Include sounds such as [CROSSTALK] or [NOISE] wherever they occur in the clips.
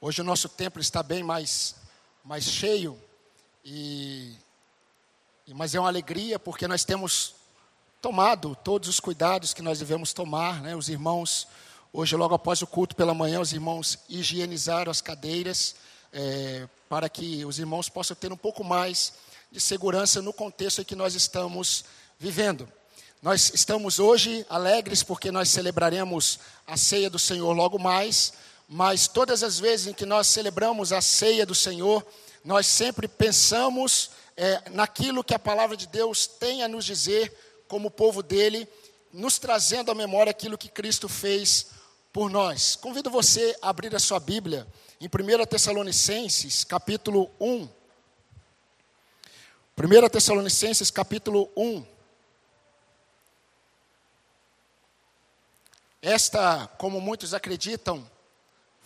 Hoje o nosso templo está bem mais, mais cheio, e, e, mas é uma alegria porque nós temos tomado todos os cuidados que nós devemos tomar. Né? Os irmãos, hoje, logo após o culto pela manhã, os irmãos higienizaram as cadeiras é, para que os irmãos possam ter um pouco mais de segurança no contexto em que nós estamos vivendo. Nós estamos hoje alegres porque nós celebraremos a ceia do Senhor logo mais, mas todas as vezes em que nós celebramos a ceia do Senhor, nós sempre pensamos é, naquilo que a palavra de Deus tem a nos dizer como povo dele, nos trazendo à memória aquilo que Cristo fez por nós. Convido você a abrir a sua Bíblia em 1 Tessalonicenses, capítulo 1. 1 Tessalonicenses capítulo 1. Esta, como muitos acreditam,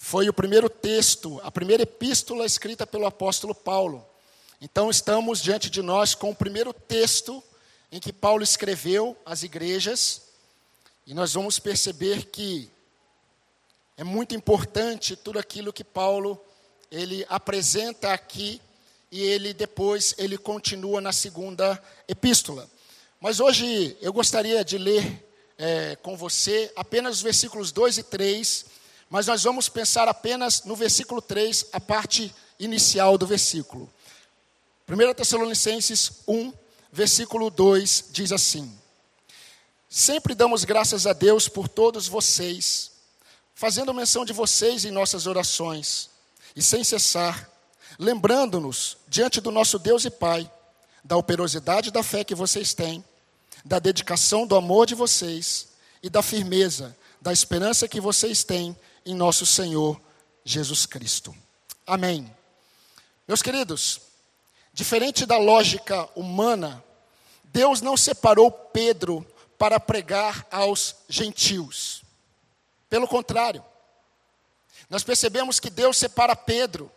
foi o primeiro texto, a primeira epístola escrita pelo apóstolo Paulo. Então, estamos diante de nós com o primeiro texto em que Paulo escreveu às igrejas, e nós vamos perceber que é muito importante tudo aquilo que Paulo ele apresenta aqui e ele depois ele continua na segunda epístola. Mas hoje eu gostaria de ler é, com você apenas os versículos 2 e 3, mas nós vamos pensar apenas no versículo 3, a parte inicial do versículo. 1 Tessalonicenses 1, versículo 2 diz assim: Sempre damos graças a Deus por todos vocês, fazendo menção de vocês em nossas orações, e sem cessar lembrando-nos diante do nosso Deus e Pai da operosidade da fé que vocês têm, da dedicação do amor de vocês e da firmeza da esperança que vocês têm em nosso Senhor Jesus Cristo. Amém. Meus queridos, diferente da lógica humana, Deus não separou Pedro para pregar aos gentios. Pelo contrário, nós percebemos que Deus separa Pedro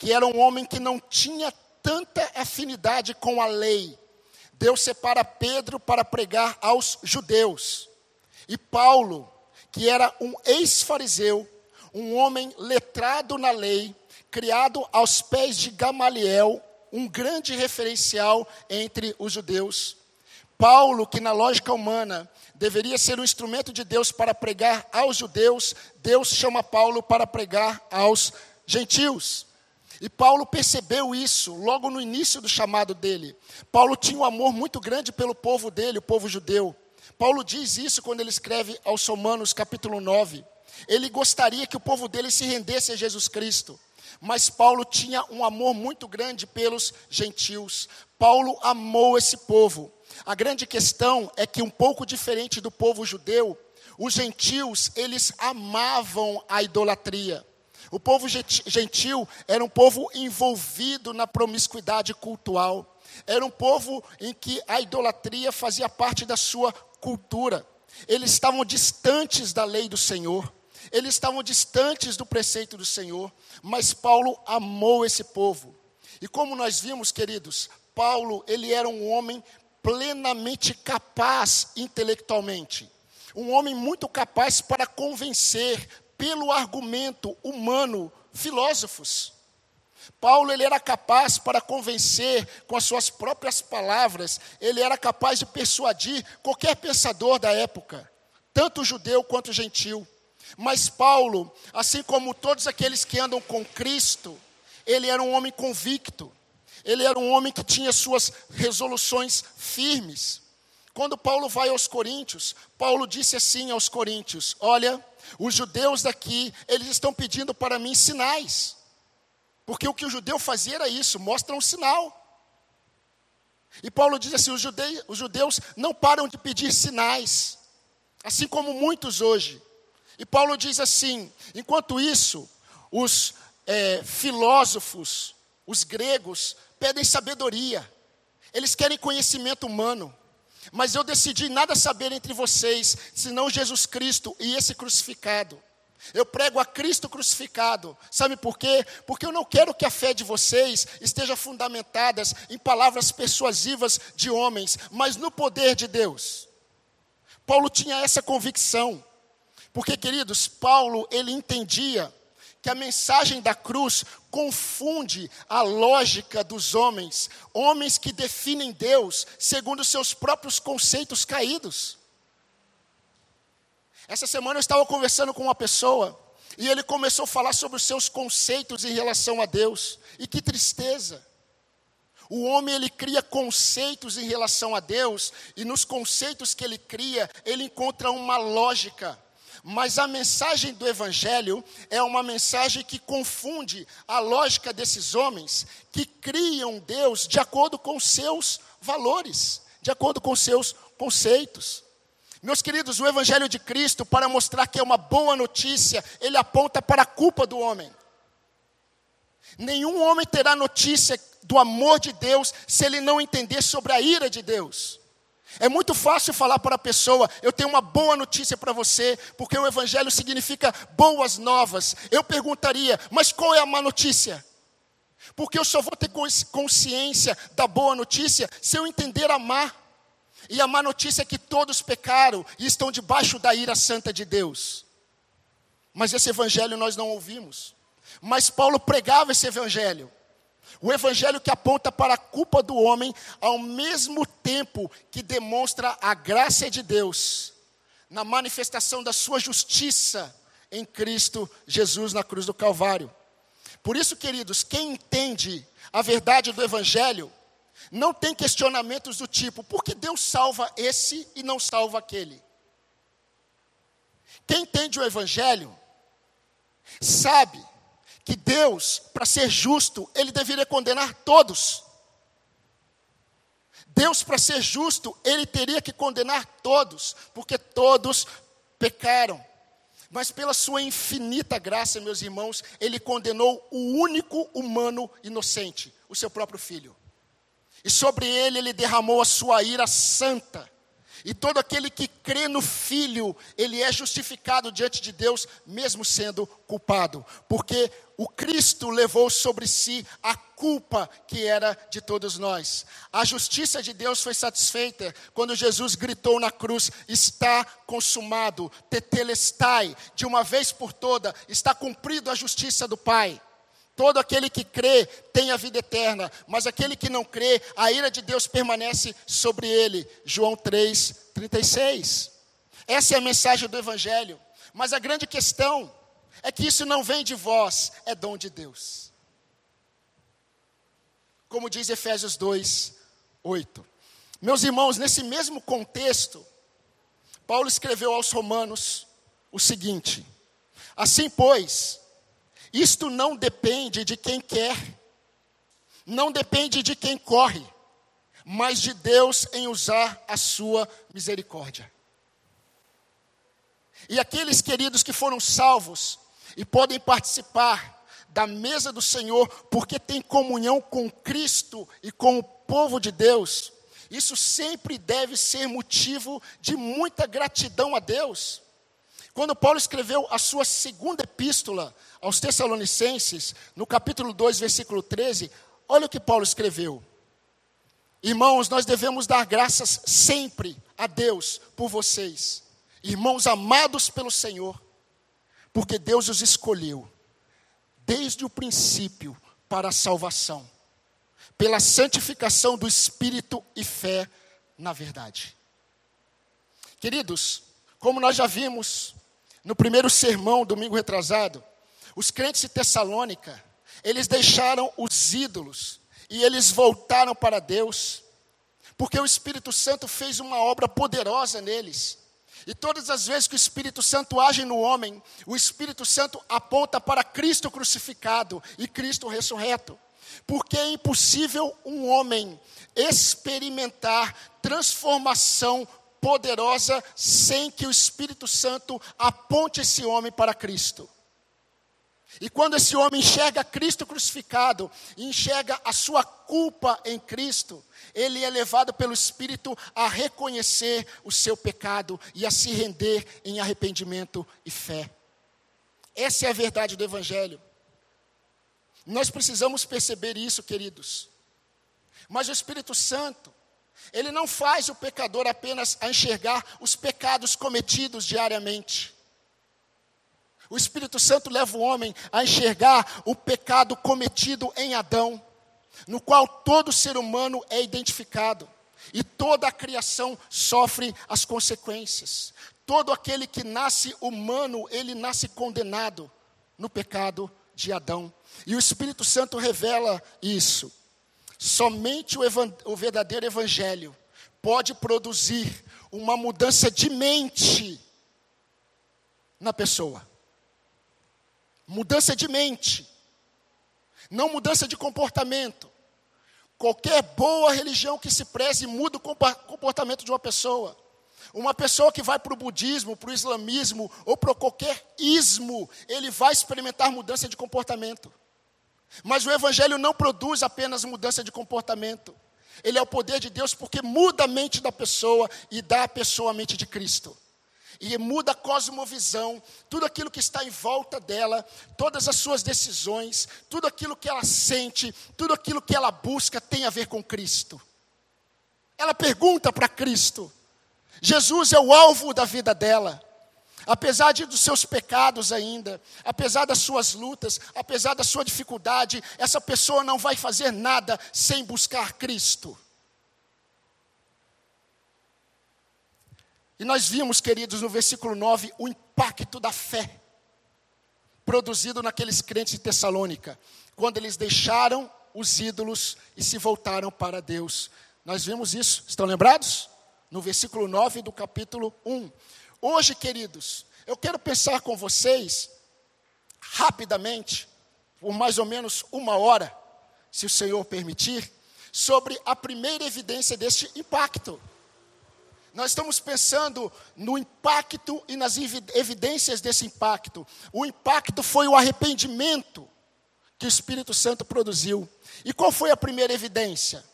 que era um homem que não tinha tanta afinidade com a lei. Deus separa Pedro para pregar aos judeus. E Paulo, que era um ex-fariseu, um homem letrado na lei, criado aos pés de Gamaliel, um grande referencial entre os judeus. Paulo, que na lógica humana deveria ser um instrumento de Deus para pregar aos judeus, Deus chama Paulo para pregar aos gentios. E Paulo percebeu isso logo no início do chamado dele. Paulo tinha um amor muito grande pelo povo dele, o povo judeu. Paulo diz isso quando ele escreve aos Romanos, capítulo 9. Ele gostaria que o povo dele se rendesse a Jesus Cristo. Mas Paulo tinha um amor muito grande pelos gentios. Paulo amou esse povo. A grande questão é que, um pouco diferente do povo judeu, os gentios, eles amavam a idolatria. O povo gentil era um povo envolvido na promiscuidade cultural. Era um povo em que a idolatria fazia parte da sua cultura. Eles estavam distantes da lei do Senhor. Eles estavam distantes do preceito do Senhor. Mas Paulo amou esse povo. E como nós vimos, queridos, Paulo, ele era um homem plenamente capaz intelectualmente. Um homem muito capaz para convencer, pelo argumento humano, filósofos. Paulo ele era capaz para convencer com as suas próprias palavras, ele era capaz de persuadir qualquer pensador da época, tanto judeu quanto gentil. Mas Paulo, assim como todos aqueles que andam com Cristo, ele era um homem convicto. Ele era um homem que tinha suas resoluções firmes. Quando Paulo vai aos Coríntios, Paulo disse assim aos Coríntios: Olha, os judeus daqui, eles estão pedindo para mim sinais. Porque o que o judeu fazia era isso, mostra um sinal. E Paulo diz assim: os judeus, os judeus não param de pedir sinais, assim como muitos hoje. E Paulo diz assim: enquanto isso, os é, filósofos, os gregos, pedem sabedoria, eles querem conhecimento humano. Mas eu decidi nada saber entre vocês, senão Jesus Cristo e esse crucificado. Eu prego a Cristo crucificado. Sabe por quê? Porque eu não quero que a fé de vocês esteja fundamentada em palavras persuasivas de homens, mas no poder de Deus. Paulo tinha essa convicção. Porque, queridos, Paulo, ele entendia que a mensagem da cruz confunde a lógica dos homens, homens que definem Deus segundo seus próprios conceitos caídos. Essa semana eu estava conversando com uma pessoa e ele começou a falar sobre os seus conceitos em relação a Deus. E que tristeza! O homem ele cria conceitos em relação a Deus e nos conceitos que ele cria, ele encontra uma lógica. Mas a mensagem do Evangelho é uma mensagem que confunde a lógica desses homens que criam Deus de acordo com seus valores, de acordo com seus conceitos. Meus queridos, o Evangelho de Cristo, para mostrar que é uma boa notícia, ele aponta para a culpa do homem. Nenhum homem terá notícia do amor de Deus se ele não entender sobre a ira de Deus. É muito fácil falar para a pessoa: eu tenho uma boa notícia para você, porque o Evangelho significa boas novas. Eu perguntaria: mas qual é a má notícia? Porque eu só vou ter consciência da boa notícia se eu entender amar. E a má notícia é que todos pecaram e estão debaixo da ira santa de Deus. Mas esse evangelho nós não ouvimos. Mas Paulo pregava esse evangelho. O evangelho que aponta para a culpa do homem, ao mesmo tempo que demonstra a graça de Deus na manifestação da sua justiça em Cristo Jesus na cruz do Calvário. Por isso, queridos, quem entende a verdade do evangelho não tem questionamentos do tipo: por que Deus salva esse e não salva aquele? Quem entende o Evangelho sabe que Deus, para ser justo, ele deveria condenar todos. Deus, para ser justo, ele teria que condenar todos, porque todos pecaram. Mas pela sua infinita graça, meus irmãos, ele condenou o único humano inocente, o seu próprio filho. E sobre ele ele derramou a sua ira santa. E todo aquele que crê no Filho, ele é justificado diante de Deus, mesmo sendo culpado, porque o Cristo levou sobre si a culpa que era de todos nós. A justiça de Deus foi satisfeita quando Jesus gritou na cruz: Está consumado, tetelestai, de uma vez por toda, está cumprido a justiça do Pai. Todo aquele que crê tem a vida eterna, mas aquele que não crê, a ira de Deus permanece sobre ele. João 3, 36. Essa é a mensagem do Evangelho. Mas a grande questão é que isso não vem de vós, é dom de Deus. Como diz Efésios 2, 8. Meus irmãos, nesse mesmo contexto, Paulo escreveu aos Romanos o seguinte: Assim, pois, isto não depende de quem quer, não depende de quem corre, mas de Deus em usar a sua misericórdia. E aqueles queridos que foram salvos e podem participar da mesa do Senhor, porque têm comunhão com Cristo e com o povo de Deus, isso sempre deve ser motivo de muita gratidão a Deus. Quando Paulo escreveu a sua segunda epístola aos Tessalonicenses, no capítulo 2, versículo 13, olha o que Paulo escreveu. Irmãos, nós devemos dar graças sempre a Deus por vocês, irmãos amados pelo Senhor, porque Deus os escolheu desde o princípio para a salvação, pela santificação do espírito e fé na verdade. Queridos, como nós já vimos no primeiro sermão, domingo retrasado, os crentes de Tessalônica, eles deixaram os ídolos e eles voltaram para Deus, porque o Espírito Santo fez uma obra poderosa neles. E todas as vezes que o Espírito Santo age no homem, o Espírito Santo aponta para Cristo crucificado e Cristo ressurreto. Porque é impossível um homem experimentar transformação poderosa sem que o Espírito Santo aponte esse homem para Cristo. E quando esse homem enxerga Cristo crucificado, enxerga a sua culpa em Cristo, ele é levado pelo Espírito a reconhecer o seu pecado e a se render em arrependimento e fé. Essa é a verdade do Evangelho. Nós precisamos perceber isso, queridos. Mas o Espírito Santo, ele não faz o pecador apenas a enxergar os pecados cometidos diariamente. O Espírito Santo leva o homem a enxergar o pecado cometido em Adão, no qual todo ser humano é identificado e toda a criação sofre as consequências. Todo aquele que nasce humano, ele nasce condenado no pecado de Adão. E o Espírito Santo revela isso. Somente o, o verdadeiro Evangelho pode produzir uma mudança de mente na pessoa. Mudança de mente, não mudança de comportamento. Qualquer boa religião que se preze muda o comportamento de uma pessoa. Uma pessoa que vai para o budismo, para o islamismo ou para qualquer ismo, ele vai experimentar mudança de comportamento. Mas o Evangelho não produz apenas mudança de comportamento. Ele é o poder de Deus porque muda a mente da pessoa e dá à pessoa a mente de Cristo. E muda a cosmovisão, tudo aquilo que está em volta dela, todas as suas decisões, tudo aquilo que ela sente, tudo aquilo que ela busca tem a ver com Cristo. Ela pergunta para Cristo. Jesus é o alvo da vida dela. Apesar de dos seus pecados ainda, apesar das suas lutas, apesar da sua dificuldade, essa pessoa não vai fazer nada sem buscar Cristo. E nós vimos, queridos, no versículo 9, o impacto da fé produzido naqueles crentes de Tessalônica, quando eles deixaram os ídolos e se voltaram para Deus. Nós vimos isso, estão lembrados? No versículo 9 do capítulo 1. Hoje, queridos, eu quero pensar com vocês, rapidamente, por mais ou menos uma hora, se o Senhor permitir, sobre a primeira evidência deste impacto. Nós estamos pensando no impacto e nas evidências desse impacto. O impacto foi o arrependimento que o Espírito Santo produziu. E qual foi a primeira evidência?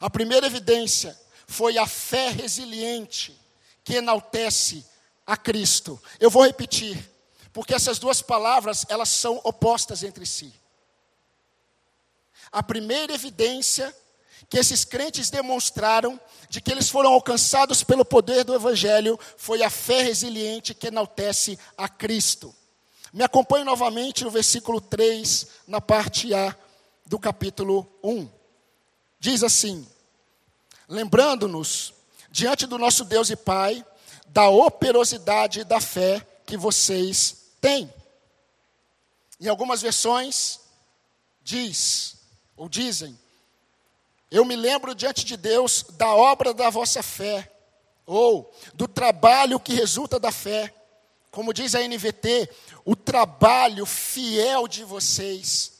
A primeira evidência foi a fé resiliente que enaltece a Cristo. Eu vou repetir, porque essas duas palavras, elas são opostas entre si. A primeira evidência que esses crentes demonstraram de que eles foram alcançados pelo poder do Evangelho foi a fé resiliente que enaltece a Cristo. Me acompanhe novamente no versículo 3, na parte A do capítulo 1. Diz assim: Lembrando-nos, diante do nosso Deus e Pai, da operosidade da fé que vocês têm. Em algumas versões, diz, ou dizem, eu me lembro diante de Deus da obra da vossa fé, ou do trabalho que resulta da fé. Como diz a NVT, o trabalho fiel de vocês.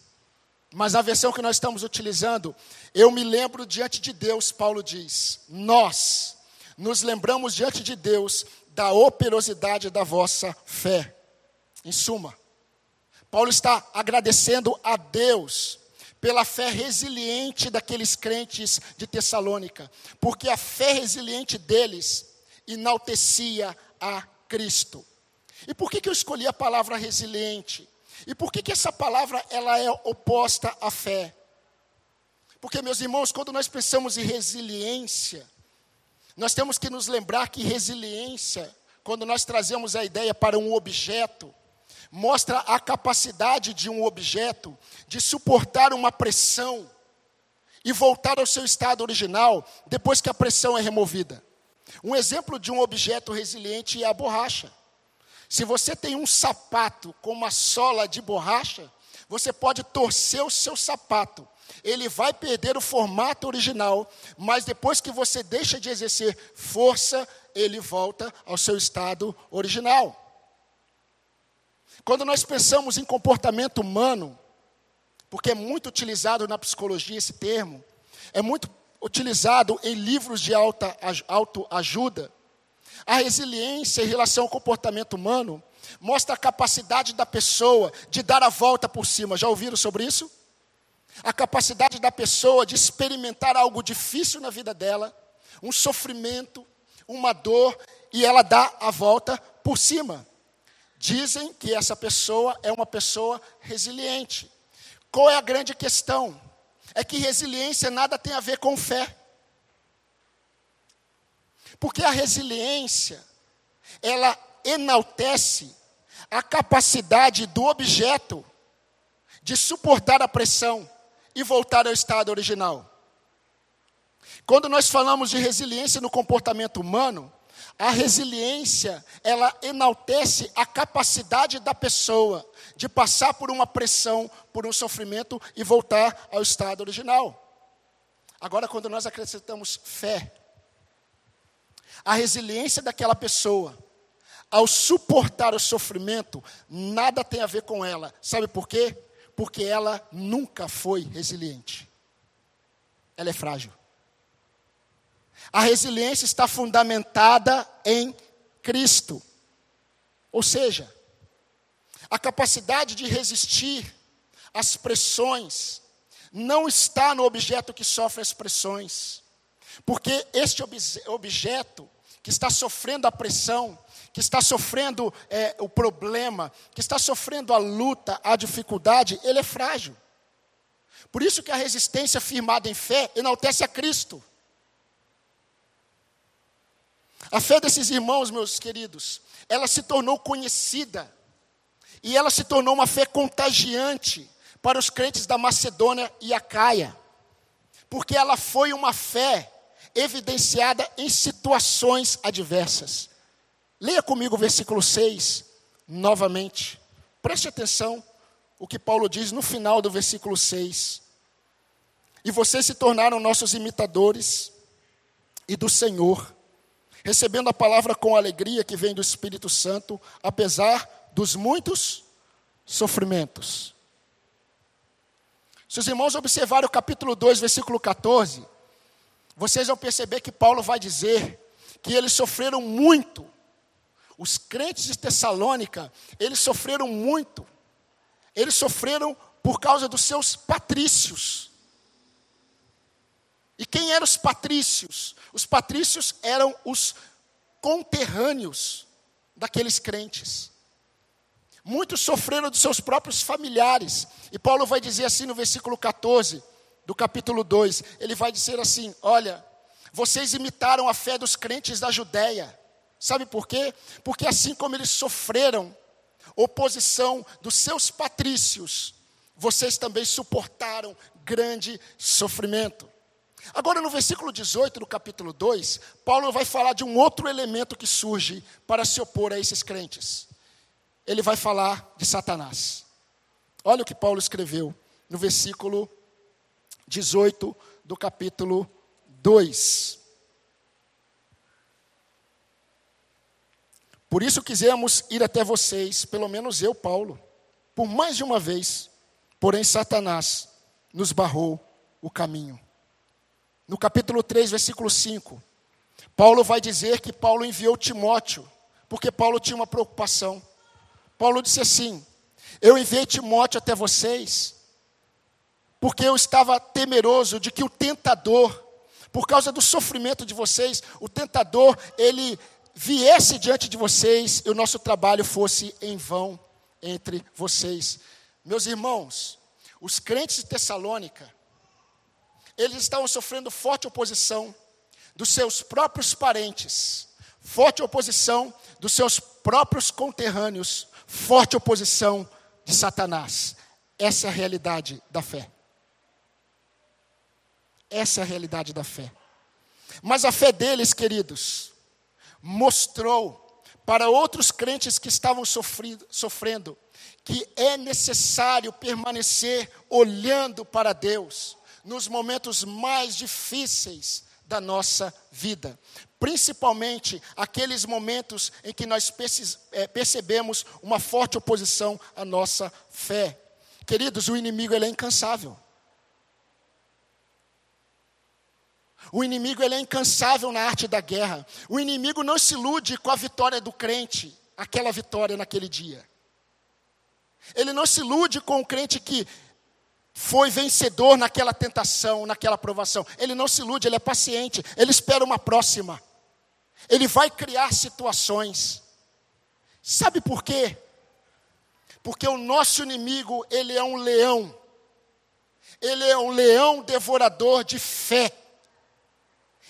Mas a versão que nós estamos utilizando, eu me lembro diante de Deus, Paulo diz, nós, nos lembramos diante de Deus da operosidade da vossa fé. Em suma, Paulo está agradecendo a Deus pela fé resiliente daqueles crentes de Tessalônica, porque a fé resiliente deles enaltecia a Cristo. E por que, que eu escolhi a palavra resiliente? E por que, que essa palavra ela é oposta à fé? Porque, meus irmãos, quando nós pensamos em resiliência, nós temos que nos lembrar que resiliência, quando nós trazemos a ideia para um objeto, mostra a capacidade de um objeto de suportar uma pressão e voltar ao seu estado original depois que a pressão é removida. Um exemplo de um objeto resiliente é a borracha. Se você tem um sapato com uma sola de borracha, você pode torcer o seu sapato ele vai perder o formato original, mas depois que você deixa de exercer força, ele volta ao seu estado original. Quando nós pensamos em comportamento humano, porque é muito utilizado na psicologia esse termo, é muito utilizado em livros de alta autoajuda, a resiliência em relação ao comportamento humano mostra a capacidade da pessoa de dar a volta por cima. Já ouviram sobre isso? a capacidade da pessoa de experimentar algo difícil na vida dela, um sofrimento, uma dor, e ela dá a volta por cima. Dizem que essa pessoa é uma pessoa resiliente. Qual é a grande questão? É que resiliência nada tem a ver com fé. Porque a resiliência, ela enaltece a capacidade do objeto de suportar a pressão e voltar ao estado original. Quando nós falamos de resiliência no comportamento humano, a resiliência, ela enaltece a capacidade da pessoa de passar por uma pressão, por um sofrimento e voltar ao estado original. Agora, quando nós acrescentamos fé, a resiliência daquela pessoa, ao suportar o sofrimento, nada tem a ver com ela. Sabe por quê? Porque ela nunca foi resiliente. Ela é frágil. A resiliência está fundamentada em Cristo. Ou seja, a capacidade de resistir às pressões não está no objeto que sofre as pressões. Porque este objeto que está sofrendo a pressão, que está sofrendo é, o problema, que está sofrendo a luta, a dificuldade, ele é frágil. Por isso que a resistência firmada em fé enaltece a Cristo. A fé desses irmãos, meus queridos, ela se tornou conhecida. E ela se tornou uma fé contagiante para os crentes da Macedônia e Acaia. Porque ela foi uma fé evidenciada em situações adversas. Leia comigo o versículo 6, novamente. Preste atenção o que Paulo diz no final do versículo 6. E vocês se tornaram nossos imitadores e do Senhor, recebendo a palavra com alegria que vem do Espírito Santo, apesar dos muitos sofrimentos. Se os irmãos observarem o capítulo 2, versículo 14, vocês vão perceber que Paulo vai dizer que eles sofreram muito. Os crentes de Tessalônica, eles sofreram muito. Eles sofreram por causa dos seus patrícios. Quem eram os patrícios? Os patrícios eram os conterrâneos daqueles crentes. Muitos sofreram dos seus próprios familiares. E Paulo vai dizer assim no versículo 14: do capítulo 2, ele vai dizer assim: Olha, vocês imitaram a fé dos crentes da Judéia. Sabe por quê? Porque assim como eles sofreram oposição dos seus patrícios, vocês também suportaram grande sofrimento. Agora, no versículo 18 do capítulo 2, Paulo vai falar de um outro elemento que surge para se opor a esses crentes. Ele vai falar de Satanás. Olha o que Paulo escreveu no versículo 18 do capítulo 2. Por isso quisemos ir até vocês, pelo menos eu, Paulo, por mais de uma vez, porém Satanás nos barrou o caminho. No capítulo 3, versículo 5, Paulo vai dizer que Paulo enviou Timóteo, porque Paulo tinha uma preocupação. Paulo disse assim: Eu enviei Timóteo até vocês, porque eu estava temeroso de que o tentador, por causa do sofrimento de vocês, o tentador, ele viesse diante de vocês e o nosso trabalho fosse em vão entre vocês. Meus irmãos, os crentes de Tessalônica, eles estavam sofrendo forte oposição dos seus próprios parentes, forte oposição dos seus próprios conterrâneos, forte oposição de Satanás. Essa é a realidade da fé. Essa é a realidade da fé. Mas a fé deles, queridos, mostrou para outros crentes que estavam sofrido, sofrendo que é necessário permanecer olhando para Deus nos momentos mais difíceis da nossa vida, principalmente aqueles momentos em que nós eh, percebemos uma forte oposição à nossa fé. Queridos, o inimigo ele é incansável. O inimigo ele é incansável na arte da guerra. O inimigo não se ilude com a vitória do crente, aquela vitória naquele dia. Ele não se ilude com o crente que foi vencedor naquela tentação, naquela provação. Ele não se ilude, ele é paciente, ele espera uma próxima. Ele vai criar situações. Sabe por quê? Porque o nosso inimigo, ele é um leão. Ele é um leão devorador de fé.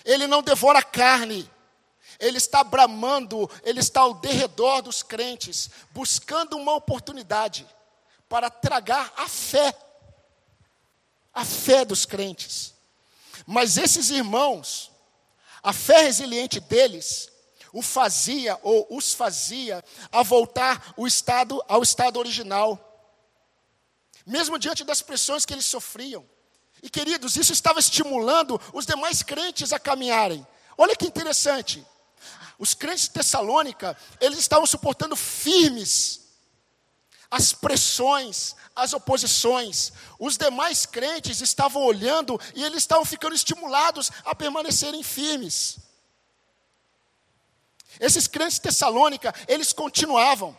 Ele não devora carne, ele está bramando, ele está ao derredor dos crentes, buscando uma oportunidade para tragar a fé, a fé dos crentes. Mas esses irmãos, a fé resiliente deles, o fazia ou os fazia a voltar o estado, ao estado original, mesmo diante das pressões que eles sofriam. E queridos, isso estava estimulando os demais crentes a caminharem. Olha que interessante. Os crentes de Tessalônica, eles estavam suportando firmes as pressões, as oposições. Os demais crentes estavam olhando e eles estavam ficando estimulados a permanecerem firmes. Esses crentes de Tessalônica, eles continuavam,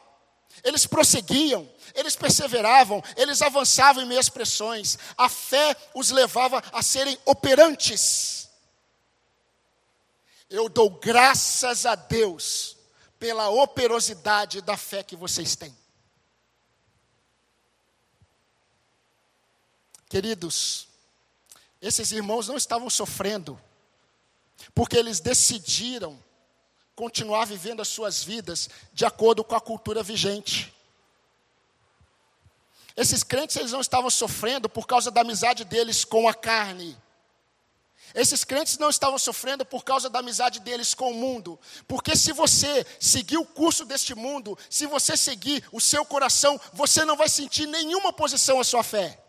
eles prosseguiam, eles perseveravam, eles avançavam em meias pressões. A fé os levava a serem operantes. Eu dou graças a Deus pela operosidade da fé que vocês têm. Queridos, esses irmãos não estavam sofrendo, porque eles decidiram continuar vivendo as suas vidas de acordo com a cultura vigente. Esses crentes eles não estavam sofrendo por causa da amizade deles com a carne. Esses crentes não estavam sofrendo por causa da amizade deles com o mundo. Porque se você seguir o curso deste mundo, se você seguir o seu coração, você não vai sentir nenhuma posição à sua fé.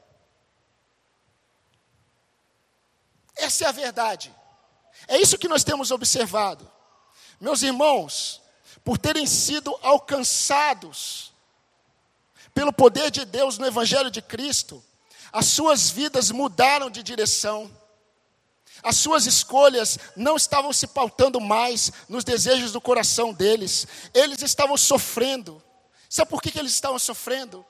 Essa é a verdade. É isso que nós temos observado. Meus irmãos, por terem sido alcançados pelo poder de Deus no Evangelho de Cristo, as suas vidas mudaram de direção. As suas escolhas não estavam se pautando mais nos desejos do coração deles, eles estavam sofrendo. Sabe por que, que eles estavam sofrendo?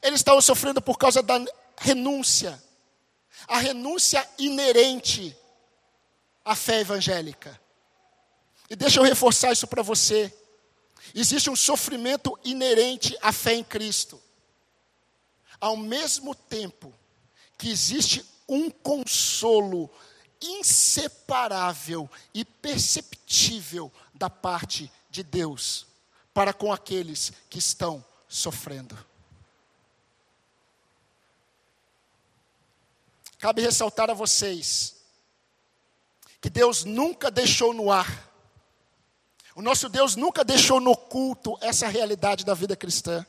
Eles estavam sofrendo por causa da renúncia, a renúncia inerente à fé evangélica. E deixa eu reforçar isso para você. Existe um sofrimento inerente à fé em Cristo. Ao mesmo tempo que existe um consolo inseparável e perceptível da parte de Deus para com aqueles que estão sofrendo. Cabe ressaltar a vocês que Deus nunca deixou no ar o nosso Deus nunca deixou no culto essa realidade da vida cristã.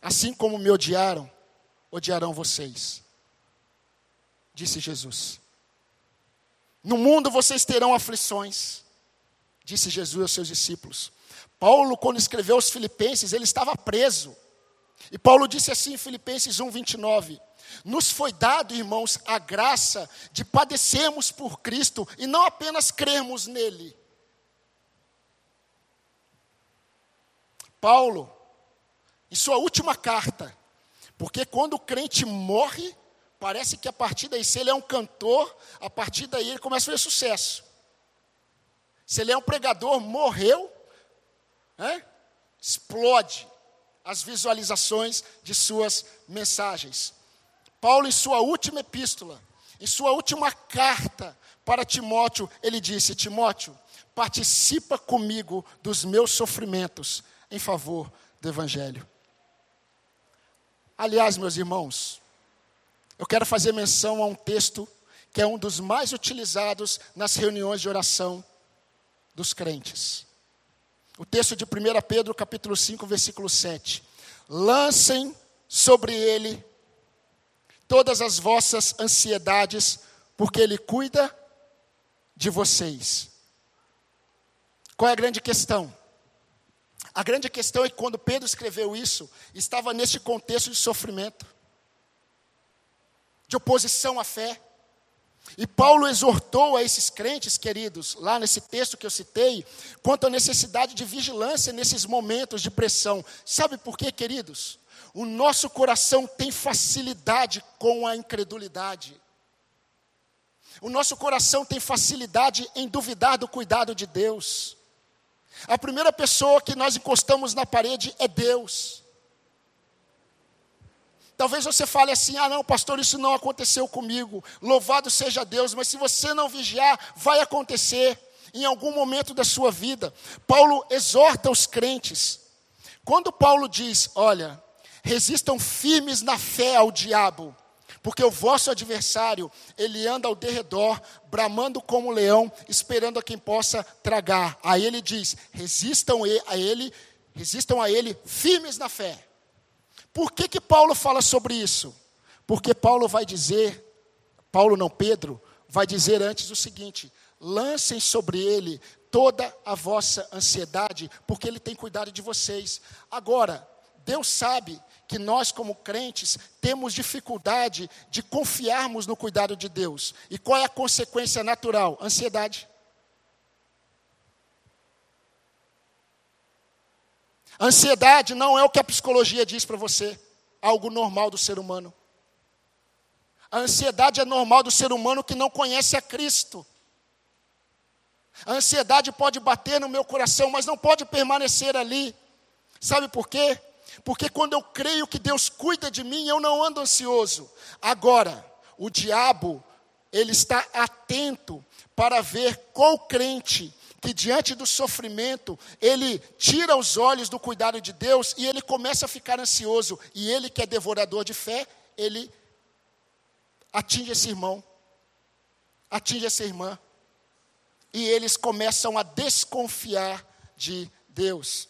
Assim como me odiaram, odiarão vocês, disse Jesus. No mundo vocês terão aflições, disse Jesus aos seus discípulos. Paulo, quando escreveu aos Filipenses, ele estava preso. E Paulo disse assim em Filipenses 1, 29: Nos foi dado, irmãos, a graça de padecermos por Cristo e não apenas crermos nele. Paulo, em sua última carta, porque quando o crente morre, parece que a partir daí, se ele é um cantor, a partir daí ele começa a fazer sucesso. Se ele é um pregador, morreu, né? explode as visualizações de suas mensagens. Paulo, em sua última epístola, em sua última carta para Timóteo, ele disse: Timóteo, participa comigo dos meus sofrimentos em favor do Evangelho. Aliás, meus irmãos, eu quero fazer menção a um texto que é um dos mais utilizados nas reuniões de oração dos crentes. O texto de 1 Pedro, capítulo 5, versículo 7. Lancem sobre ele todas as vossas ansiedades, porque ele cuida de vocês. Qual é a grande questão? A grande questão é que quando Pedro escreveu isso, estava nesse contexto de sofrimento, de oposição à fé. E Paulo exortou a esses crentes, queridos, lá nesse texto que eu citei, quanto à necessidade de vigilância nesses momentos de pressão. Sabe por quê, queridos? O nosso coração tem facilidade com a incredulidade. O nosso coração tem facilidade em duvidar do cuidado de Deus. A primeira pessoa que nós encostamos na parede é Deus. Talvez você fale assim: ah, não, pastor, isso não aconteceu comigo. Louvado seja Deus, mas se você não vigiar, vai acontecer. em algum momento da sua vida. Paulo exorta os crentes. Quando Paulo diz: Olha, resistam firmes na fé ao diabo, porque o vosso adversário, ele anda ao derredor, bramando como um leão, esperando a quem possa tragar. Aí ele diz: resistam a ele, resistam a ele firmes na fé. Por que que Paulo fala sobre isso? Porque Paulo vai dizer, Paulo não Pedro, vai dizer antes o seguinte: lancem sobre ele toda a vossa ansiedade, porque ele tem cuidado de vocês. Agora, Deus sabe que nós, como crentes, temos dificuldade de confiarmos no cuidado de Deus. E qual é a consequência natural? Ansiedade. Ansiedade não é o que a psicologia diz para você, algo normal do ser humano. A ansiedade é normal do ser humano que não conhece a Cristo. A ansiedade pode bater no meu coração, mas não pode permanecer ali. Sabe por quê? Porque quando eu creio que Deus cuida de mim, eu não ando ansioso. Agora, o diabo, ele está atento para ver qual crente que diante do sofrimento, ele tira os olhos do cuidado de Deus e ele começa a ficar ansioso. E ele que é devorador de fé, ele atinge esse irmão, atinge essa irmã. E eles começam a desconfiar de Deus.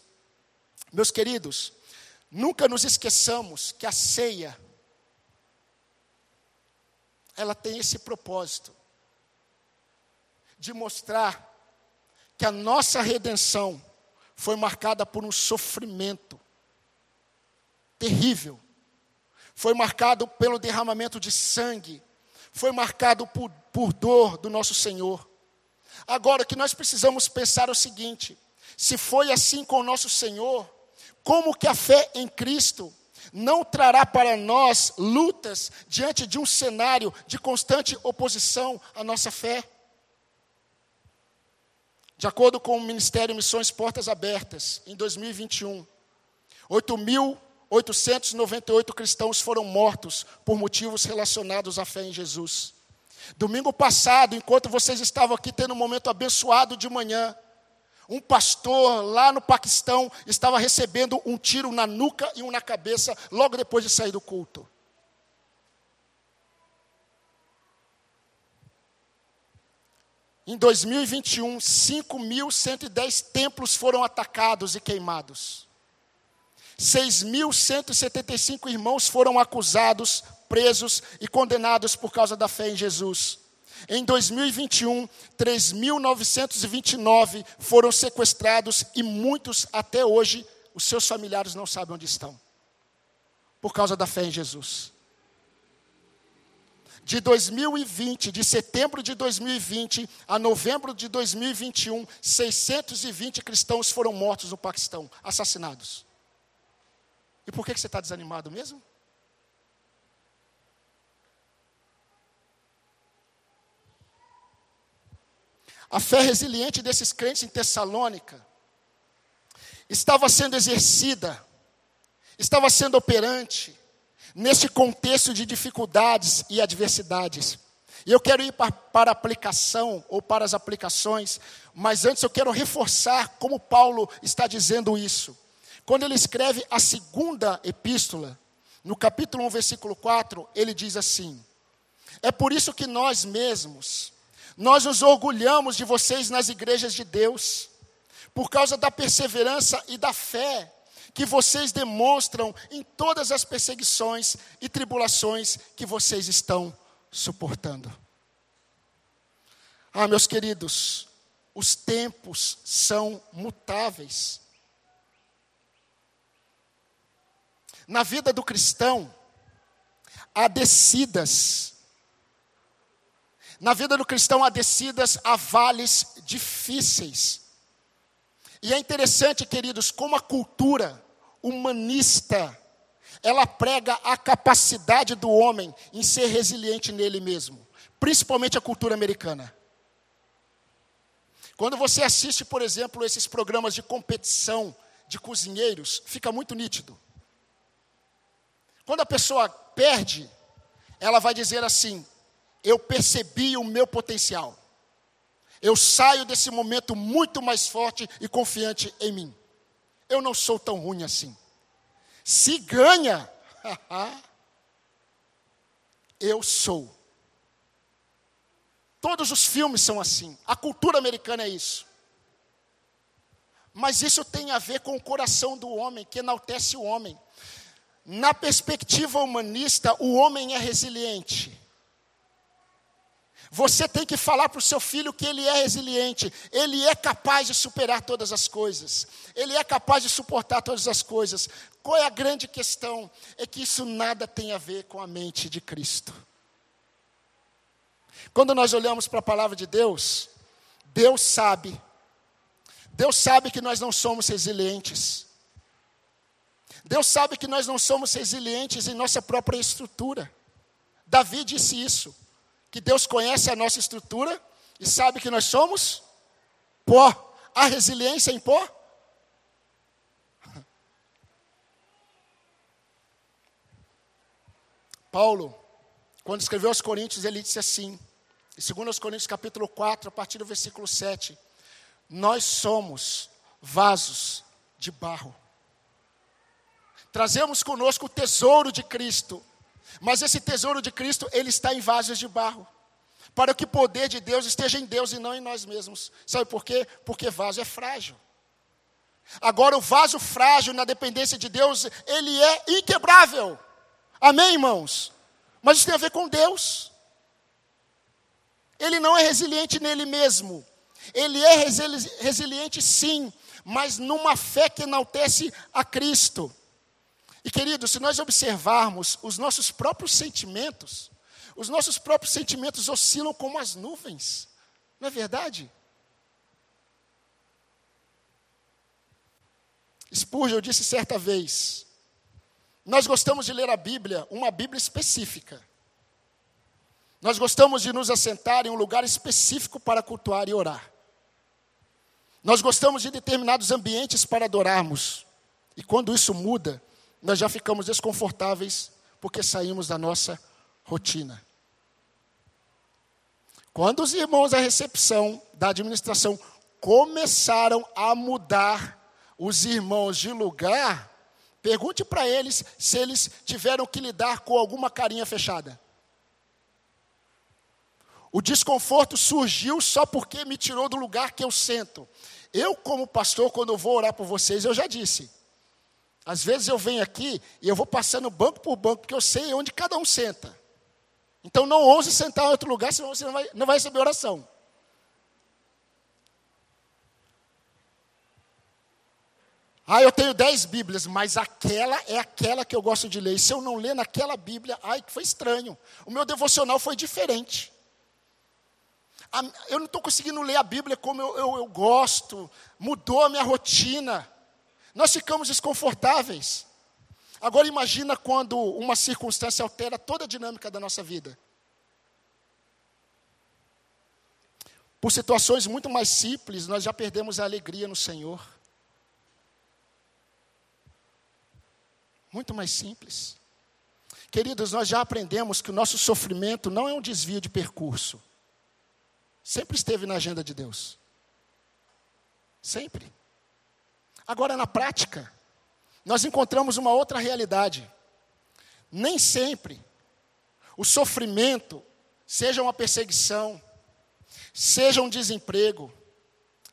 Meus queridos, nunca nos esqueçamos que a ceia, ela tem esse propósito de mostrar que a nossa redenção foi marcada por um sofrimento terrível, foi marcado pelo derramamento de sangue, foi marcado por, por dor do nosso Senhor. Agora, o que nós precisamos pensar é o seguinte: se foi assim com o nosso Senhor, como que a fé em Cristo não trará para nós lutas diante de um cenário de constante oposição à nossa fé? De acordo com o Ministério Missões Portas Abertas, em 2021, 8.898 cristãos foram mortos por motivos relacionados à fé em Jesus. Domingo passado, enquanto vocês estavam aqui tendo um momento abençoado de manhã, um pastor lá no Paquistão estava recebendo um tiro na nuca e um na cabeça logo depois de sair do culto. Em 2021, 5.110 templos foram atacados e queimados. 6.175 irmãos foram acusados, presos e condenados por causa da fé em Jesus. Em 2021, 3.929 foram sequestrados e muitos até hoje, os seus familiares não sabem onde estão, por causa da fé em Jesus de 2020, de setembro de 2020 a novembro de 2021, 620 cristãos foram mortos no Paquistão, assassinados. E por que você está desanimado mesmo? A fé resiliente desses crentes em Tessalônica estava sendo exercida, estava sendo operante, nesse contexto de dificuldades e adversidades. E eu quero ir para, para a aplicação ou para as aplicações, mas antes eu quero reforçar como Paulo está dizendo isso. Quando ele escreve a segunda epístola, no capítulo 1, versículo 4, ele diz assim: É por isso que nós mesmos, nós nos orgulhamos de vocês nas igrejas de Deus, por causa da perseverança e da fé que vocês demonstram em todas as perseguições e tribulações que vocês estão suportando. Ah, meus queridos, os tempos são mutáveis. Na vida do cristão, há descidas. Na vida do cristão, há descidas, há vales difíceis. E é interessante, queridos, como a cultura humanista, ela prega a capacidade do homem em ser resiliente nele mesmo, principalmente a cultura americana. Quando você assiste, por exemplo, esses programas de competição de cozinheiros, fica muito nítido. Quando a pessoa perde, ela vai dizer assim: Eu percebi o meu potencial. eu saio desse momento muito mais forte e confiante em mim. Eu não sou tão ruim assim. Se ganha, [LAUGHS] eu sou. Todos os filmes são assim. A cultura americana é isso. Mas isso tem a ver com o coração do homem, que enaltece o homem. Na perspectiva humanista, o homem é resiliente. Você tem que falar para o seu filho que ele é resiliente, ele é capaz de superar todas as coisas, ele é capaz de suportar todas as coisas. Qual é a grande questão? É que isso nada tem a ver com a mente de Cristo. Quando nós olhamos para a palavra de Deus, Deus sabe, Deus sabe que nós não somos resilientes. Deus sabe que nós não somos resilientes em nossa própria estrutura. Davi disse isso que Deus conhece a nossa estrutura e sabe que nós somos pó. Há resiliência em pó? Paulo, quando escreveu aos Coríntios, ele disse assim, em 2 Coríntios capítulo 4, a partir do versículo 7, nós somos vasos de barro. Trazemos conosco o tesouro de Cristo, mas esse tesouro de Cristo, ele está em vasos de barro. Para que o poder de Deus esteja em Deus e não em nós mesmos. Sabe por quê? Porque vaso é frágil. Agora, o vaso frágil na dependência de Deus, ele é inquebrável. Amém, irmãos? Mas isso tem a ver com Deus. Ele não é resiliente nele mesmo. Ele é resili resiliente, sim, mas numa fé que enaltece a Cristo. E querido, se nós observarmos os nossos próprios sentimentos, os nossos próprios sentimentos oscilam como as nuvens, não é verdade? Spurgeon disse certa vez: Nós gostamos de ler a Bíblia, uma Bíblia específica. Nós gostamos de nos assentar em um lugar específico para cultuar e orar. Nós gostamos de determinados ambientes para adorarmos. E quando isso muda, nós já ficamos desconfortáveis porque saímos da nossa rotina. Quando os irmãos da recepção, da administração, começaram a mudar os irmãos de lugar, pergunte para eles se eles tiveram que lidar com alguma carinha fechada. O desconforto surgiu só porque me tirou do lugar que eu sento. Eu, como pastor, quando eu vou orar por vocês, eu já disse. Às vezes eu venho aqui e eu vou passando banco por banco, porque eu sei onde cada um senta. Então não ouse sentar em outro lugar, senão você não vai, não vai receber oração. Ah, eu tenho dez Bíblias, mas aquela é aquela que eu gosto de ler. E se eu não ler naquela Bíblia, ai, que foi estranho. O meu devocional foi diferente. Eu não estou conseguindo ler a Bíblia como eu, eu, eu gosto. Mudou a minha rotina. Nós ficamos desconfortáveis. Agora imagina quando uma circunstância altera toda a dinâmica da nossa vida. Por situações muito mais simples, nós já perdemos a alegria no Senhor. Muito mais simples. Queridos, nós já aprendemos que o nosso sofrimento não é um desvio de percurso. Sempre esteve na agenda de Deus. Sempre. Agora, na prática, nós encontramos uma outra realidade. Nem sempre o sofrimento, seja uma perseguição, seja um desemprego,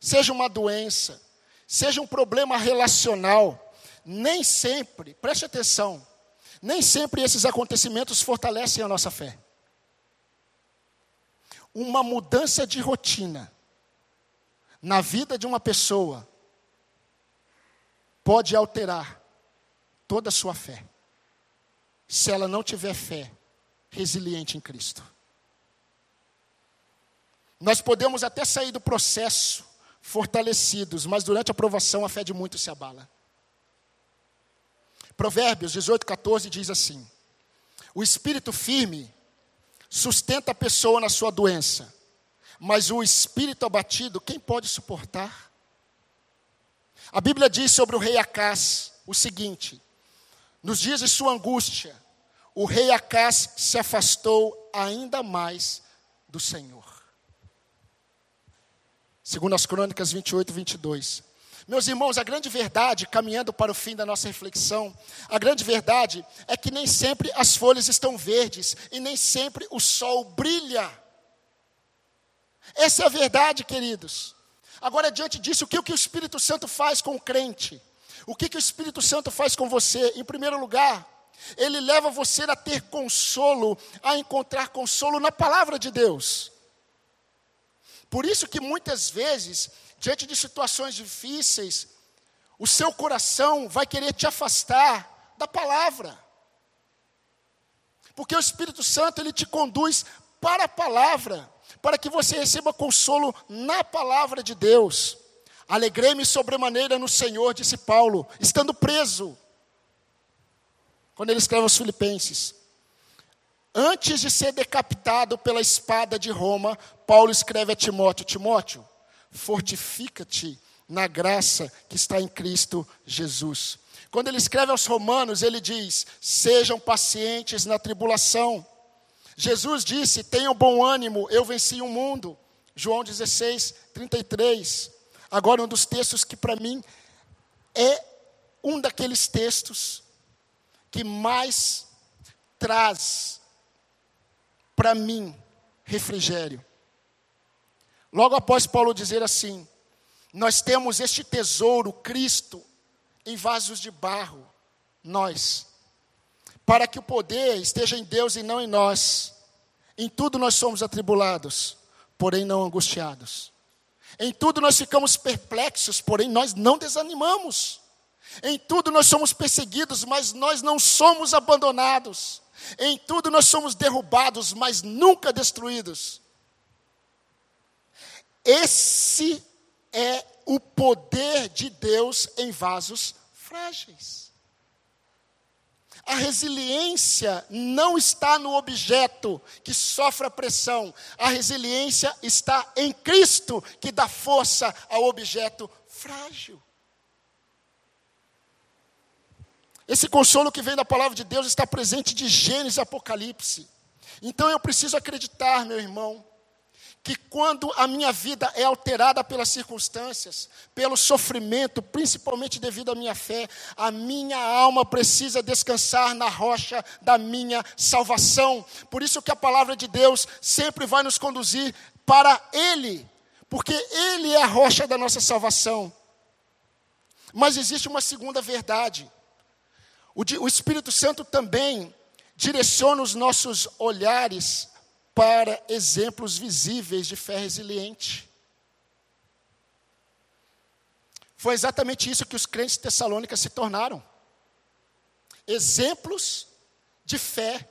seja uma doença, seja um problema relacional, nem sempre, preste atenção, nem sempre esses acontecimentos fortalecem a nossa fé. Uma mudança de rotina na vida de uma pessoa pode alterar toda a sua fé, se ela não tiver fé resiliente em Cristo. Nós podemos até sair do processo fortalecidos, mas durante a provação a fé de muitos se abala. Provérbios 18, 14 diz assim: O espírito firme sustenta a pessoa na sua doença, mas o espírito abatido, quem pode suportar? A Bíblia diz sobre o rei Acás o seguinte: nos dias de sua angústia, o rei Acás se afastou ainda mais do Senhor. segundo as crônicas 28 e 22. Meus irmãos, a grande verdade, caminhando para o fim da nossa reflexão, a grande verdade é que nem sempre as folhas estão verdes e nem sempre o sol brilha. Essa é a verdade, queridos. Agora, diante disso, o que, o que o Espírito Santo faz com o crente? O que, que o Espírito Santo faz com você? Em primeiro lugar, ele leva você a ter consolo, a encontrar consolo na palavra de Deus. Por isso que muitas vezes, diante de situações difíceis, o seu coração vai querer te afastar da palavra. Porque o Espírito Santo ele te conduz para a palavra para que você receba consolo na palavra de Deus. Alegrei-me sobremaneira no Senhor, disse Paulo, estando preso. Quando ele escreve aos Filipenses. Antes de ser decapitado pela espada de Roma, Paulo escreve a Timóteo: Timóteo, fortifica-te na graça que está em Cristo Jesus. Quando ele escreve aos Romanos, ele diz: sejam pacientes na tribulação Jesus disse: tenham bom ânimo, eu venci o mundo. João 16, 33. Agora, um dos textos que para mim é um daqueles textos que mais traz para mim refrigério. Logo após Paulo dizer assim: Nós temos este tesouro, Cristo, em vasos de barro, nós para que o poder esteja em Deus e não em nós. Em tudo nós somos atribulados, porém não angustiados. Em tudo nós ficamos perplexos, porém nós não desanimamos. Em tudo nós somos perseguidos, mas nós não somos abandonados. Em tudo nós somos derrubados, mas nunca destruídos. Esse é o poder de Deus em vasos frágeis. A resiliência não está no objeto que sofre a pressão. A resiliência está em Cristo, que dá força ao objeto frágil. Esse consolo que vem da palavra de Deus está presente de Gênesis e Apocalipse. Então eu preciso acreditar, meu irmão, que quando a minha vida é alterada pelas circunstâncias, pelo sofrimento, principalmente devido à minha fé, a minha alma precisa descansar na rocha da minha salvação. Por isso que a palavra de Deus sempre vai nos conduzir para Ele, porque Ele é a rocha da nossa salvação. Mas existe uma segunda verdade. O, o Espírito Santo também direciona os nossos olhares para exemplos visíveis de fé resiliente. Foi exatamente isso que os crentes de Tessalônica se tornaram. Exemplos de fé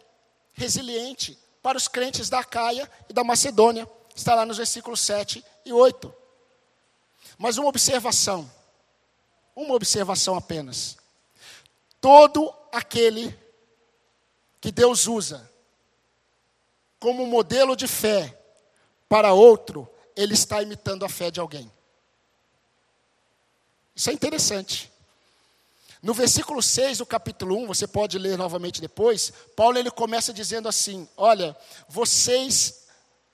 resiliente para os crentes da Caia e da Macedônia. Está lá nos versículos 7 e 8. Mas uma observação, uma observação apenas. Todo aquele que Deus usa como modelo de fé para outro, ele está imitando a fé de alguém. Isso é interessante. No versículo 6 do capítulo 1, você pode ler novamente depois, Paulo ele começa dizendo assim: Olha, vocês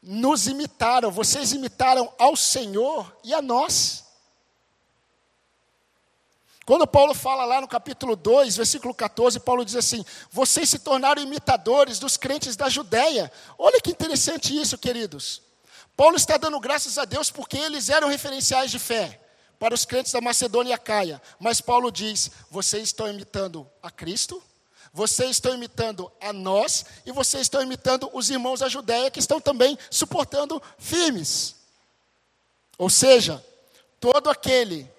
nos imitaram, vocês imitaram ao Senhor e a nós. Quando Paulo fala lá no capítulo 2, versículo 14, Paulo diz assim: Vocês se tornaram imitadores dos crentes da Judéia. Olha que interessante isso, queridos. Paulo está dando graças a Deus porque eles eram referenciais de fé para os crentes da Macedônia e Acaia. Mas Paulo diz: Vocês estão imitando a Cristo, vocês estão imitando a nós e vocês estão imitando os irmãos da Judéia que estão também suportando firmes. Ou seja, todo aquele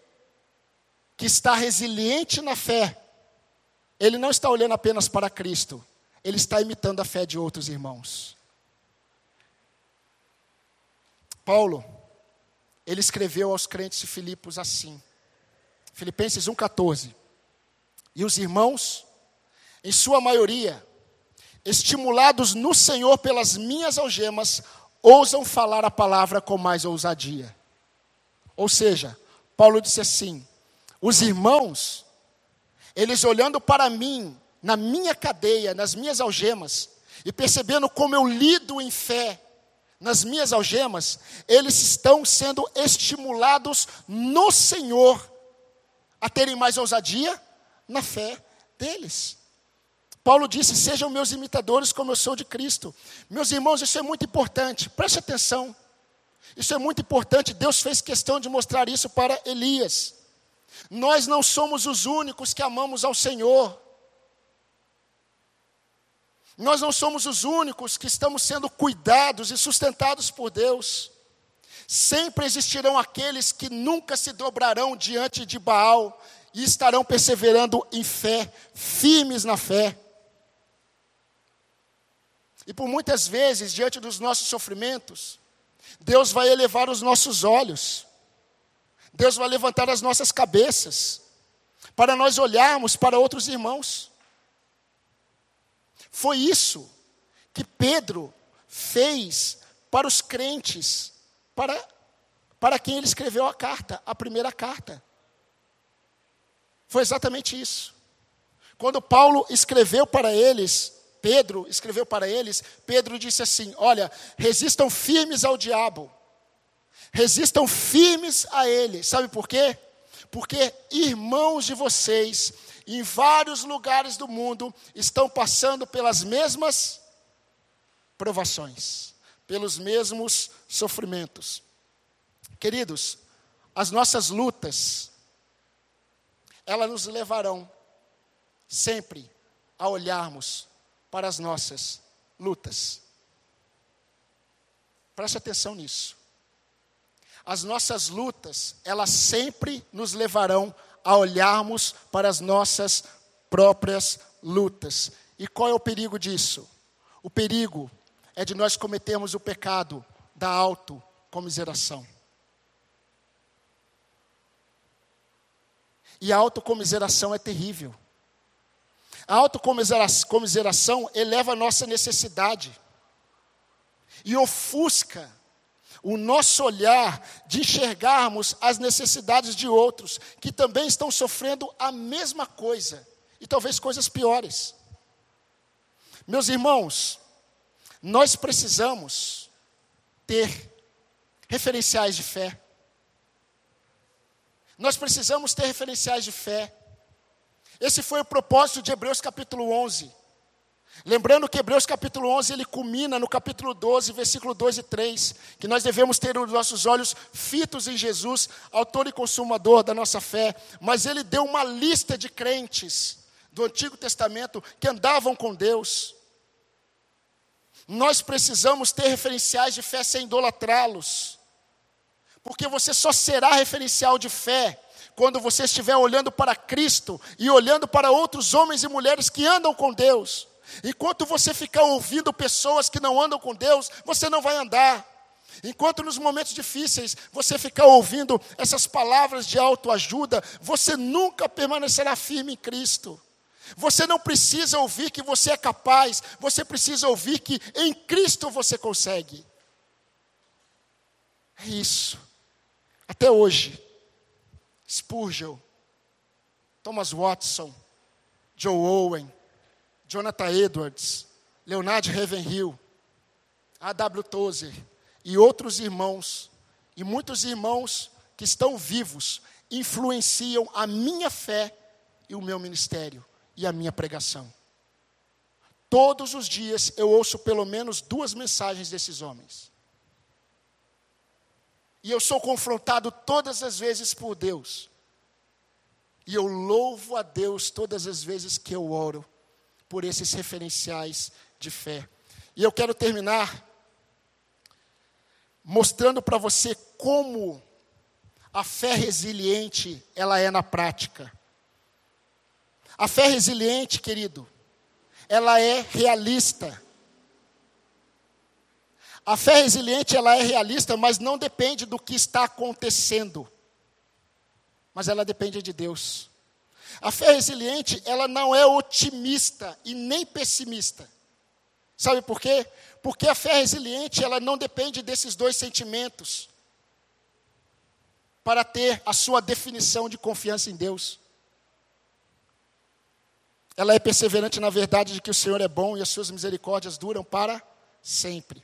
que está resiliente na fé, ele não está olhando apenas para Cristo, ele está imitando a fé de outros irmãos. Paulo, ele escreveu aos crentes de Filipos assim, Filipenses 1,14. E os irmãos, em sua maioria, estimulados no Senhor pelas minhas algemas, ousam falar a palavra com mais ousadia. Ou seja, Paulo disse assim: os irmãos, eles olhando para mim, na minha cadeia, nas minhas algemas, e percebendo como eu lido em fé, nas minhas algemas, eles estão sendo estimulados no Senhor a terem mais ousadia na fé deles. Paulo disse: Sejam meus imitadores, como eu sou de Cristo. Meus irmãos, isso é muito importante, preste atenção. Isso é muito importante. Deus fez questão de mostrar isso para Elias. Nós não somos os únicos que amamos ao Senhor. Nós não somos os únicos que estamos sendo cuidados e sustentados por Deus. Sempre existirão aqueles que nunca se dobrarão diante de Baal e estarão perseverando em fé, firmes na fé. E por muitas vezes, diante dos nossos sofrimentos, Deus vai elevar os nossos olhos, Deus vai levantar as nossas cabeças, para nós olharmos para outros irmãos. Foi isso que Pedro fez para os crentes, para, para quem ele escreveu a carta, a primeira carta. Foi exatamente isso. Quando Paulo escreveu para eles, Pedro escreveu para eles, Pedro disse assim: Olha, resistam firmes ao diabo, resistam firmes a ele. Sabe por quê? Porque irmãos de vocês em vários lugares do mundo estão passando pelas mesmas provações, pelos mesmos sofrimentos. Queridos, as nossas lutas, elas nos levarão sempre a olharmos para as nossas lutas. Preste atenção nisso. As nossas lutas, elas sempre nos levarão a olharmos para as nossas próprias lutas. E qual é o perigo disso? O perigo é de nós cometermos o pecado da autocomiseração. E a autocomiseração é terrível. A autocomiseração eleva a nossa necessidade e ofusca o nosso olhar de enxergarmos as necessidades de outros que também estão sofrendo a mesma coisa e talvez coisas piores. Meus irmãos, nós precisamos ter referenciais de fé. Nós precisamos ter referenciais de fé. Esse foi o propósito de Hebreus capítulo 11. Lembrando que Hebreus capítulo 11, ele culmina no capítulo 12, versículo 2 e 3, que nós devemos ter os nossos olhos fitos em Jesus, autor e consumador da nossa fé, mas ele deu uma lista de crentes do Antigo Testamento que andavam com Deus. Nós precisamos ter referenciais de fé sem idolatrá-los, porque você só será referencial de fé quando você estiver olhando para Cristo e olhando para outros homens e mulheres que andam com Deus. Enquanto você ficar ouvindo pessoas que não andam com Deus, você não vai andar. Enquanto nos momentos difíceis você ficar ouvindo essas palavras de autoajuda, você nunca permanecerá firme em Cristo. Você não precisa ouvir que você é capaz, você precisa ouvir que em Cristo você consegue. É isso. Até hoje, Spurgeon, Thomas Watson, Joe Owen, Jonathan Edwards, Leonard Ravenhill, A.W. Tozer e outros irmãos, e muitos irmãos que estão vivos, influenciam a minha fé e o meu ministério e a minha pregação. Todos os dias eu ouço pelo menos duas mensagens desses homens. E eu sou confrontado todas as vezes por Deus. E eu louvo a Deus todas as vezes que eu oro por esses referenciais de fé. E eu quero terminar mostrando para você como a fé resiliente ela é na prática. A fé resiliente, querido, ela é realista. A fé resiliente ela é realista, mas não depende do que está acontecendo. Mas ela depende de Deus. A fé resiliente, ela não é otimista e nem pessimista. Sabe por quê? Porque a fé resiliente, ela não depende desses dois sentimentos para ter a sua definição de confiança em Deus. Ela é perseverante na verdade de que o Senhor é bom e as suas misericórdias duram para sempre.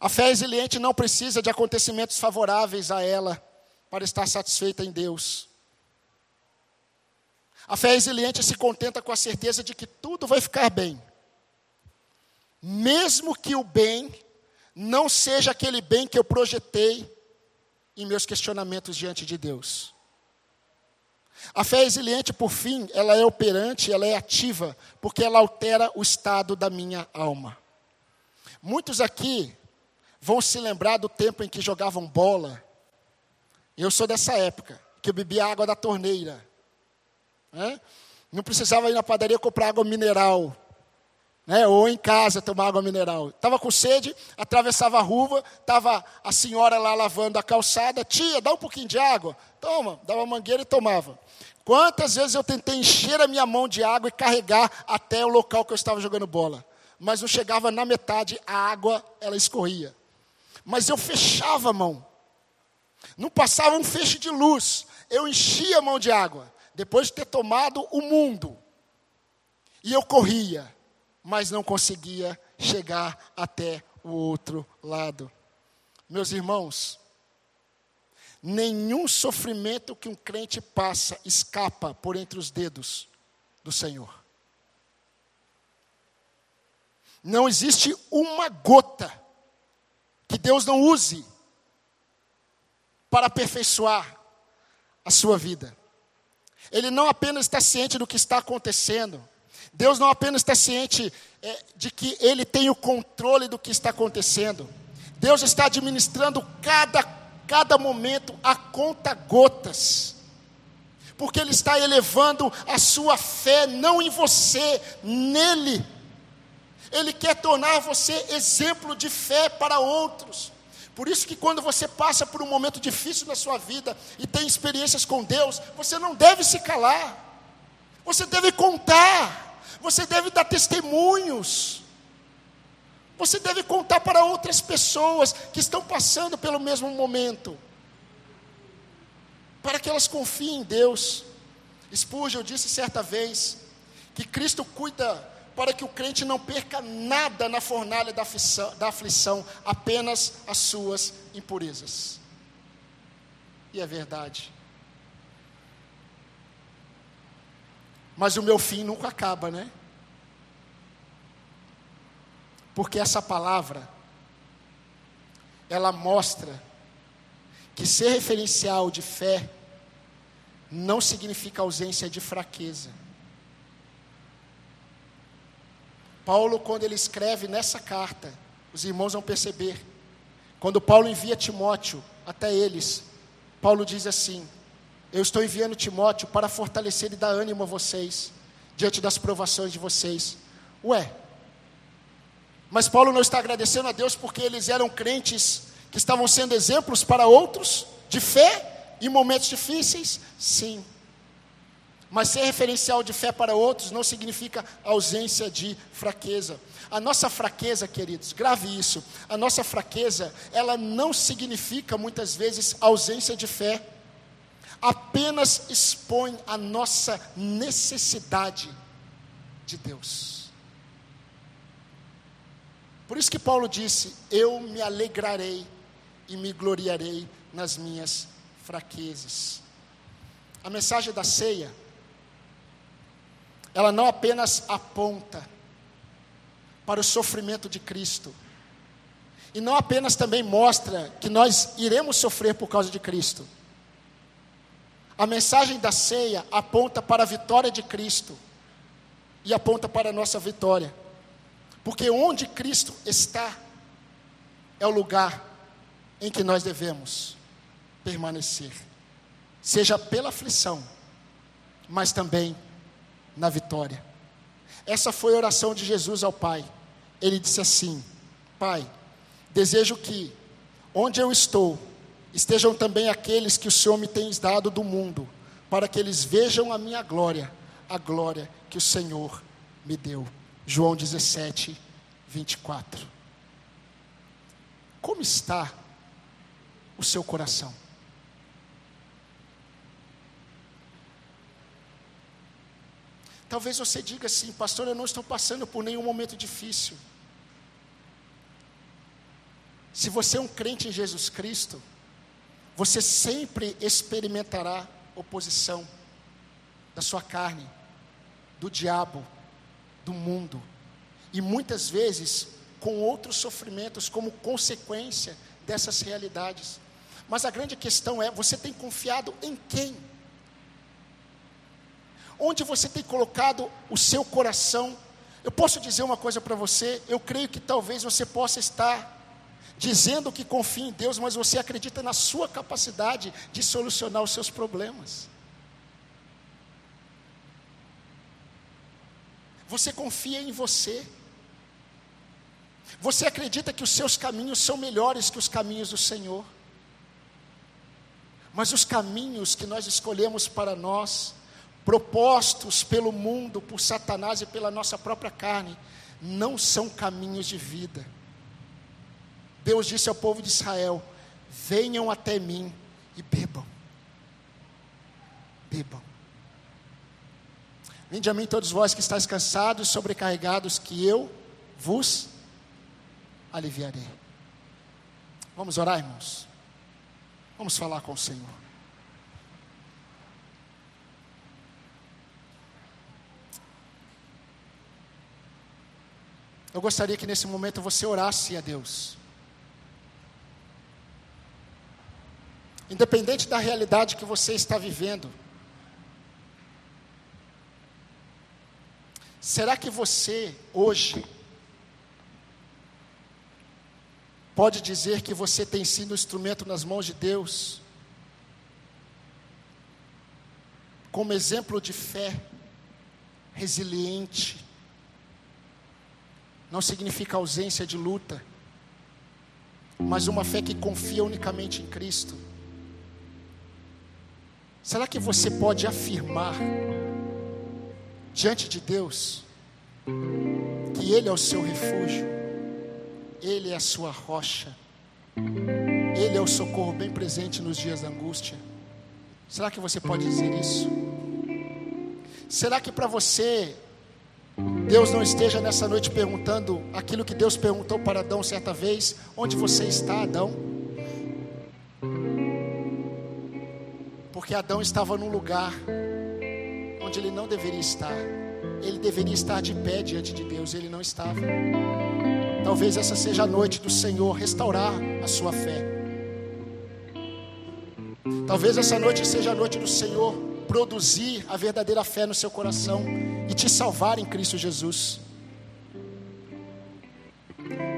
A fé resiliente não precisa de acontecimentos favoráveis a ela para estar satisfeita em Deus. A fé resiliente se contenta com a certeza de que tudo vai ficar bem, mesmo que o bem não seja aquele bem que eu projetei em meus questionamentos diante de Deus. A fé resiliente, por fim, ela é operante, ela é ativa, porque ela altera o estado da minha alma. Muitos aqui vão se lembrar do tempo em que jogavam bola. Eu sou dessa época, que eu bebia água da torneira. Né? Não precisava ir na padaria comprar água mineral. Né? Ou em casa tomar água mineral. Estava com sede, atravessava a rua, estava a senhora lá lavando a calçada. Tia, dá um pouquinho de água. Toma, dava mangueira e tomava. Quantas vezes eu tentei encher a minha mão de água e carregar até o local que eu estava jogando bola. Mas não chegava na metade, a água ela escorria mas eu fechava a mão. Não passava um feixe de luz, eu enchia a mão de água, depois de ter tomado o mundo. E eu corria, mas não conseguia chegar até o outro lado. Meus irmãos, nenhum sofrimento que um crente passa escapa por entre os dedos do Senhor. Não existe uma gota que Deus não use para aperfeiçoar a sua vida. Ele não apenas está ciente do que está acontecendo, Deus não apenas está ciente é, de que Ele tem o controle do que está acontecendo, Deus está administrando cada, cada momento a conta gotas, porque Ele está elevando a sua fé não em você, nele. Ele quer tornar você exemplo de fé para outros. Por isso que quando você passa por um momento difícil na sua vida e tem experiências com Deus, você não deve se calar. Você deve contar. Você deve dar testemunhos. Você deve contar para outras pessoas que estão passando pelo mesmo momento. Para que elas confiem em Deus. Spurgeon disse certa vez que Cristo cuida para que o crente não perca nada na fornalha da aflição, da aflição, apenas as suas impurezas. E é verdade. Mas o meu fim nunca acaba, né? Porque essa palavra, ela mostra que ser referencial de fé não significa ausência de fraqueza. Paulo, quando ele escreve nessa carta, os irmãos vão perceber, quando Paulo envia Timóteo até eles, Paulo diz assim: Eu estou enviando Timóteo para fortalecer e dar ânimo a vocês, diante das provações de vocês. Ué, mas Paulo não está agradecendo a Deus porque eles eram crentes que estavam sendo exemplos para outros de fé em momentos difíceis? Sim. Mas ser referencial de fé para outros não significa ausência de fraqueza. A nossa fraqueza, queridos, grave isso. A nossa fraqueza, ela não significa muitas vezes ausência de fé. Apenas expõe a nossa necessidade de Deus. Por isso que Paulo disse: Eu me alegrarei e me gloriarei nas minhas fraquezas. A mensagem da ceia ela não apenas aponta para o sofrimento de Cristo, e não apenas também mostra que nós iremos sofrer por causa de Cristo. A mensagem da ceia aponta para a vitória de Cristo e aponta para a nossa vitória. Porque onde Cristo está é o lugar em que nós devemos permanecer. Seja pela aflição, mas também na vitória. Essa foi a oração de Jesus ao Pai. Ele disse assim: Pai, desejo que, onde eu estou, estejam também aqueles que o Senhor me tem dado do mundo, para que eles vejam a minha glória, a glória que o Senhor me deu. João 17, 24. Como está o seu coração? Talvez você diga assim, pastor, eu não estou passando por nenhum momento difícil. Se você é um crente em Jesus Cristo, você sempre experimentará oposição da sua carne, do diabo, do mundo, e muitas vezes com outros sofrimentos como consequência dessas realidades. Mas a grande questão é: você tem confiado em quem? Onde você tem colocado o seu coração? Eu posso dizer uma coisa para você, eu creio que talvez você possa estar dizendo que confia em Deus, mas você acredita na sua capacidade de solucionar os seus problemas. Você confia em você. Você acredita que os seus caminhos são melhores que os caminhos do Senhor. Mas os caminhos que nós escolhemos para nós, propostos pelo mundo, por Satanás e pela nossa própria carne, não são caminhos de vida. Deus disse ao povo de Israel: Venham até mim e bebam. Bebam. Vinde a mim todos vós que estáis cansados e sobrecarregados, que eu vos aliviarei. Vamos orar, irmãos? Vamos falar com o Senhor. Eu gostaria que nesse momento você orasse a Deus. Independente da realidade que você está vivendo. Será que você, hoje, pode dizer que você tem sido um instrumento nas mãos de Deus, como exemplo de fé, resiliente, não significa ausência de luta, mas uma fé que confia unicamente em Cristo. Será que você pode afirmar diante de Deus que Ele é o seu refúgio? Ele é a sua rocha. Ele é o socorro bem presente nos dias da angústia. Será que você pode dizer isso? Será que para você Deus não esteja nessa noite perguntando aquilo que Deus perguntou para Adão certa vez: onde você está, Adão? Porque Adão estava num lugar onde ele não deveria estar. Ele deveria estar de pé diante de Deus, ele não estava. Talvez essa seja a noite do Senhor restaurar a sua fé. Talvez essa noite seja a noite do Senhor produzir a verdadeira fé no seu coração e te salvar em Cristo Jesus.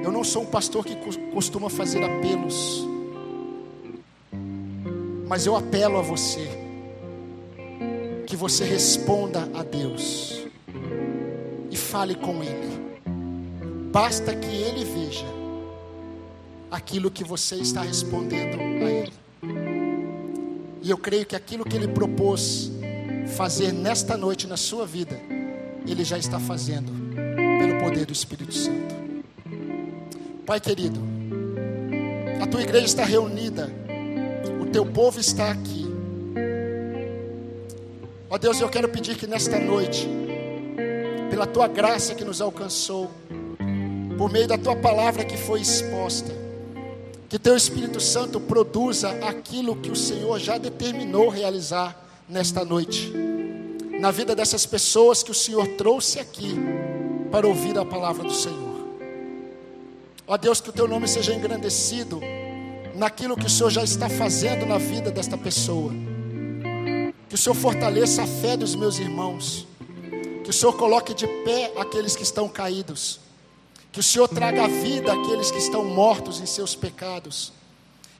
Eu não sou um pastor que costuma fazer apelos, mas eu apelo a você, que você responda a Deus e fale com Ele. Basta que Ele veja aquilo que você está respondendo a Ele. E eu creio que aquilo que Ele propôs fazer nesta noite na sua vida, Ele já está fazendo, pelo poder do Espírito Santo. Pai querido, a tua igreja está reunida, o teu povo está aqui. Ó Deus, eu quero pedir que nesta noite, pela tua graça que nos alcançou, por meio da tua palavra que foi exposta. Que teu Espírito Santo produza aquilo que o Senhor já determinou realizar nesta noite, na vida dessas pessoas que o Senhor trouxe aqui para ouvir a palavra do Senhor. Ó Deus, que o teu nome seja engrandecido naquilo que o Senhor já está fazendo na vida desta pessoa. Que o Senhor fortaleça a fé dos meus irmãos. Que o Senhor coloque de pé aqueles que estão caídos que o Senhor traga vida àqueles que estão mortos em seus pecados.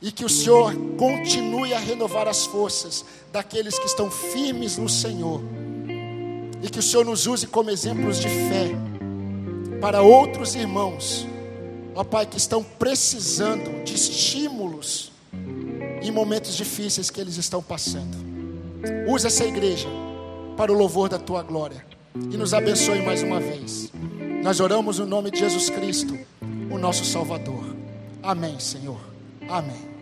E que o Senhor continue a renovar as forças daqueles que estão firmes no Senhor. E que o Senhor nos use como exemplos de fé para outros irmãos, ó Pai, que estão precisando de estímulos em momentos difíceis que eles estão passando. Usa essa igreja para o louvor da tua glória e nos abençoe mais uma vez. Nós oramos no nome de Jesus Cristo, o nosso Salvador. Amém, Senhor. Amém.